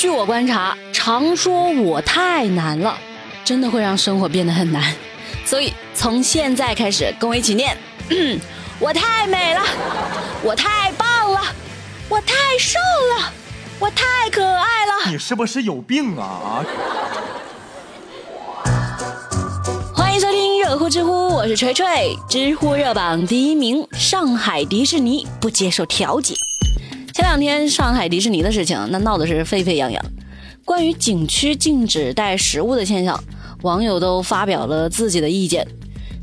据我观察，常说我太难了，真的会让生活变得很难。所以从现在开始，跟我一起念：我太美了，我太棒了，我太瘦了，我太可爱了。你是不是有病啊？欢迎收听热乎知乎，我是锤锤，知乎热榜第一名。上海迪士尼不接受调解。前两天上海迪士尼的事情，那闹的是沸沸扬扬。关于景区禁止带食物的现象，网友都发表了自己的意见。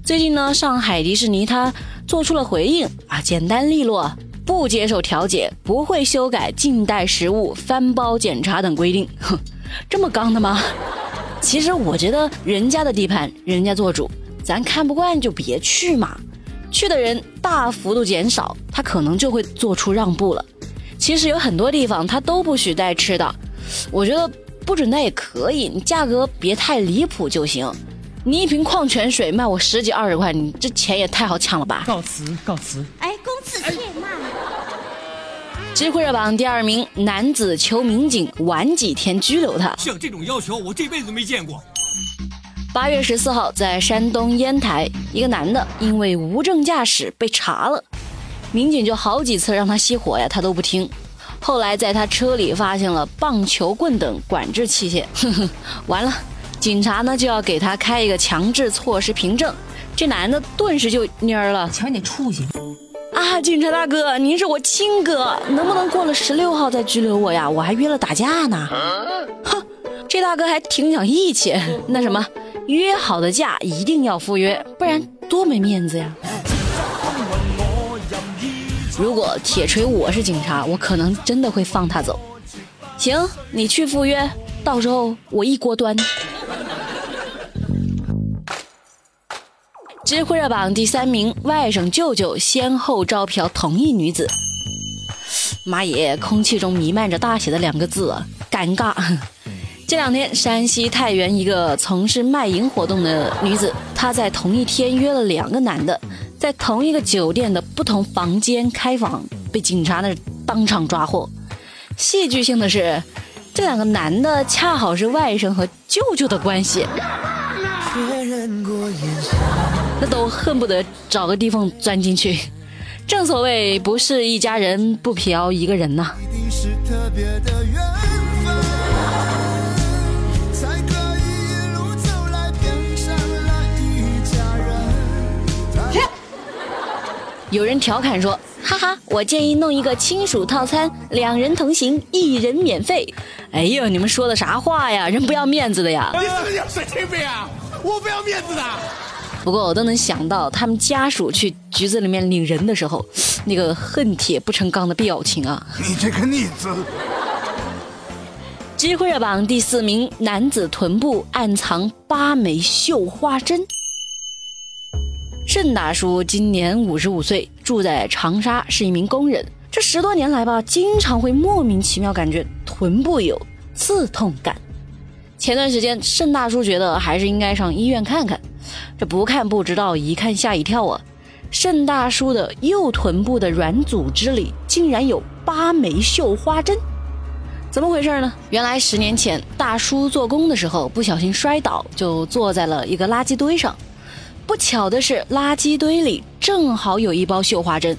最近呢，上海迪士尼它做出了回应啊，简单利落，不接受调解，不会修改禁带食物、翻包检查等规定。哼，这么刚的吗？其实我觉得人家的地盘，人家做主，咱看不惯就别去嘛。去的人大幅度减少，他可能就会做出让步了。其实有很多地方它都不许带吃的，我觉得不准带也可以，你价格别太离谱就行。你一瓶矿泉水卖我十几二十块，你这钱也太好抢了吧！告辞，告辞。哎，公子切慢。知乎热榜第二名，男子求民警晚几天拘留他。像这种要求，我这辈子没见过。八月十四号，在山东烟台，一个男的因为无证驾驶被查了。民警就好几次让他熄火呀，他都不听。后来在他车里发现了棒球棍等管制器械，完了，警察呢就要给他开一个强制措施凭证。这男的顿时就蔫了，瞧你那出息！啊，警察大哥，您是我亲哥，能不能过了十六号再拘留我呀？我还约了打架呢。哼，这大哥还挺讲义气。那什么，约好的假一定要赴约，不然多没面子呀。如果铁锤我是警察，我可能真的会放他走。行，你去赴约，到时候我一锅端。知乎热榜第三名，外甥舅舅先后招嫖同一女子。妈耶，空气中弥漫着大写的两个字啊，尴尬。这两天，山西太原一个从事卖淫活动的女子，她在同一天约了两个男的。在同一个酒店的不同房间开房，被警察那当场抓获。戏剧性的是，这两个男的恰好是外甥和舅舅的关系，那都恨不得找个地缝钻进去。正所谓，不是一家人，不嫖一个人呐。有人调侃说：“哈哈，我建议弄一个亲属套餐，两人同行，一人免费。”哎呦，你们说的啥话呀？人不要面子的呀！你是不是有神经病啊？我不要面子的。不过我都能想到他们家属去局子里面领人的时候，那个恨铁不成钢的表情啊！你这个逆子！知乎热榜第四名，男子臀部暗藏八枚绣花针。盛大叔今年五十五岁，住在长沙，是一名工人。这十多年来吧，经常会莫名其妙感觉臀部有刺痛感。前段时间，盛大叔觉得还是应该上医院看看。这不看不知道，一看吓一跳啊！盛大叔的右臀部的软组织里竟然有八枚绣花针，怎么回事呢？原来十年前，大叔做工的时候不小心摔倒，就坐在了一个垃圾堆上。不巧的是，垃圾堆里正好有一包绣花针，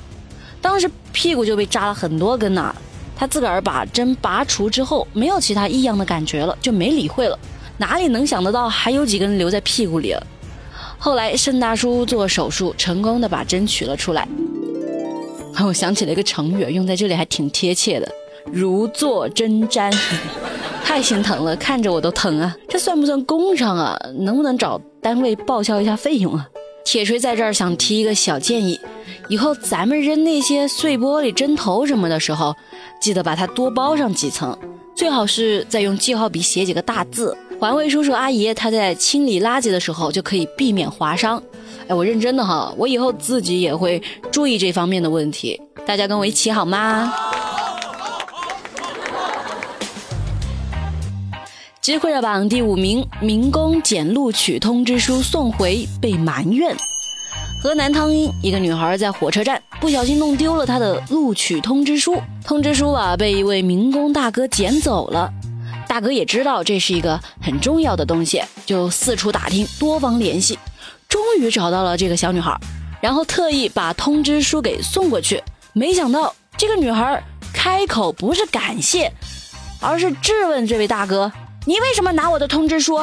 当时屁股就被扎了很多根呐。他自个儿把针拔除之后，没有其他异样的感觉了，就没理会了。哪里能想得到还有几根留在屁股里了？后来盛大叔做手术，成功的把针取了出来。我想起了一个成语，用在这里还挺贴切的，如坐针毡。太心疼了，看着我都疼啊！这算不算工伤啊？能不能找单位报销一下费用啊？铁锤在这儿想提一个小建议，以后咱们扔那些碎玻璃、针头什么的时候，记得把它多包上几层，最好是再用记号笔写几个大字。环卫叔叔阿姨他在清理垃圾的时候就可以避免划伤。哎，我认真的哈，我以后自己也会注意这方面的问题。大家跟我一起好吗？知乎热榜第五名，民工捡录取通知书送回被埋怨。河南汤阴一个女孩在火车站不小心弄丢了她的录取通知书，通知书啊被一位民工大哥捡走了。大哥也知道这是一个很重要的东西，就四处打听，多方联系，终于找到了这个小女孩，然后特意把通知书给送过去。没想到这个女孩开口不是感谢，而是质问这位大哥：“你为什么拿我的通知书？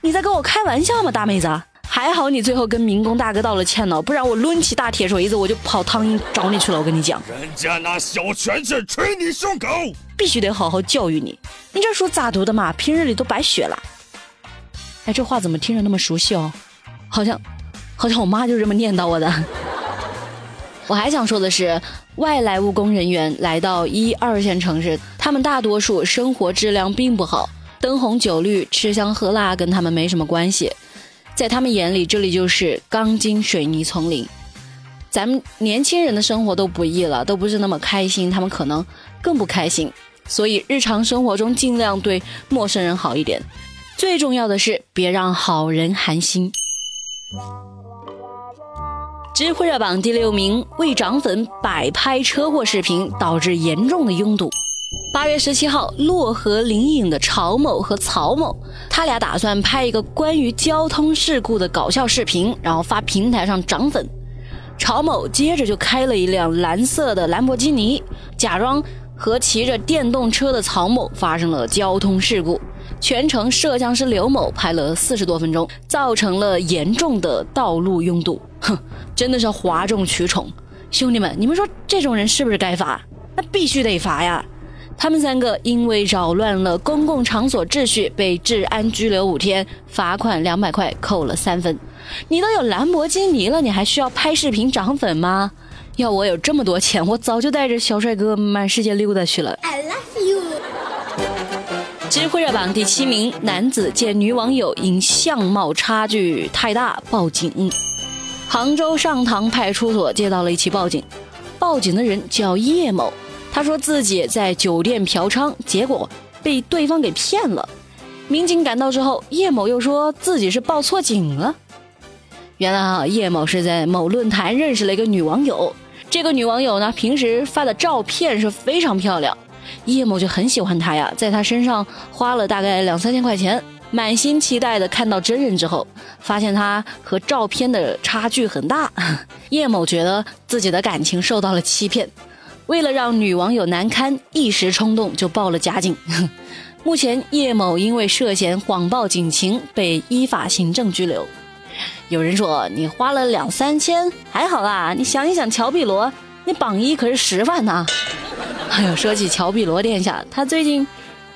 你在跟我开玩笑吗，大妹子？”还好你最后跟民工大哥道了歉呢，不然我抡起大铁锤子我就跑汤阴找你去了。我跟你讲，人家拿小拳去捶你胸口，必须得好好教育你。你这书咋读的嘛？平日里都白学了。哎，这话怎么听着那么熟悉哦？好像，好像我妈就这么念叨我的。我还想说的是，外来务工人员来到一二线城市，他们大多数生活质量并不好，灯红酒绿、吃香喝辣跟他们没什么关系。在他们眼里，这里就是钢筋水泥丛林。咱们年轻人的生活都不易了，都不是那么开心，他们可能更不开心。所以日常生活中尽量对陌生人好一点。最重要的是，别让好人寒心。知乎热榜第六名，为涨粉摆拍车祸视频，导致严重的拥堵。八月十七号，漯河灵隐的曹某和曹某，他俩打算拍一个关于交通事故的搞笑视频，然后发平台上涨粉。曹某接着就开了一辆蓝色的兰博基尼，假装和骑着电动车的曹某发生了交通事故。全程摄像师刘某拍了四十多分钟，造成了严重的道路拥堵。哼，真的是哗众取宠。兄弟们，你们说这种人是不是该罚？那必须得罚呀！他们三个因为扰乱了公共场所秩序，被治安拘留五天，罚款两百块，扣了三分。你都有兰博基尼了，你还需要拍视频涨粉吗？要我有这么多钱，我早就带着小帅哥满世界溜达去了。I love you。知乎热榜第七名，男子见女网友因相貌差距太大报警。杭州上塘派出所接到了一起报警，报警的人叫叶某。他说自己在酒店嫖娼，结果被对方给骗了。民警赶到之后，叶某又说自己是报错警了。原来啊，叶某是在某论坛认识了一个女网友，这个女网友呢，平时发的照片是非常漂亮，叶某就很喜欢她呀，在她身上花了大概两三千块钱，满心期待的看到真人之后，发现她和照片的差距很大，叶某觉得自己的感情受到了欺骗。为了让女网友难堪，一时冲动就报了假警。目前叶某因为涉嫌谎报警情，被依法行政拘留。有人说你花了两三千还好啦，你想一想乔碧罗，那榜一可是十万呐。哎呦，说起乔碧罗殿下，他最近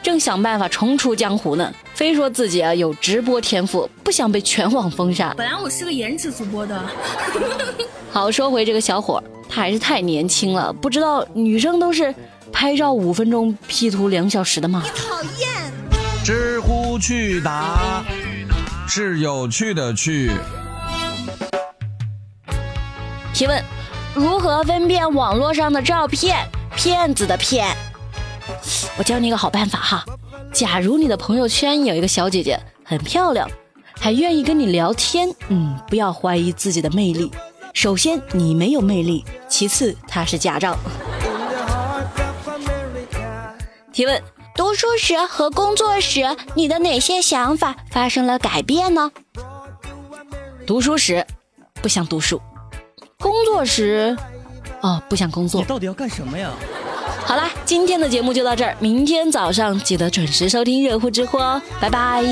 正想办法重出江湖呢，非说自己啊有直播天赋，不想被全网封杀。本来我是个颜值主播的。好，说回这个小伙。他还是太年轻了，不知道女生都是拍照五分钟，P 图两小时的吗？你讨厌。知乎趣答是有趣的趣。提问：如何分辨网络上的照片？骗子的骗。我教你一个好办法哈。假如你的朋友圈有一个小姐姐很漂亮，还愿意跟你聊天，嗯，不要怀疑自己的魅力。首先，你没有魅力；其次，他是假账。提问：读书时和工作时，你的哪些想法发生了改变呢？读书时不想读书，工作时哦不想工作。你到底要干什么呀？好啦，今天的节目就到这儿，明天早上记得准时收听热乎知乎哦，拜拜。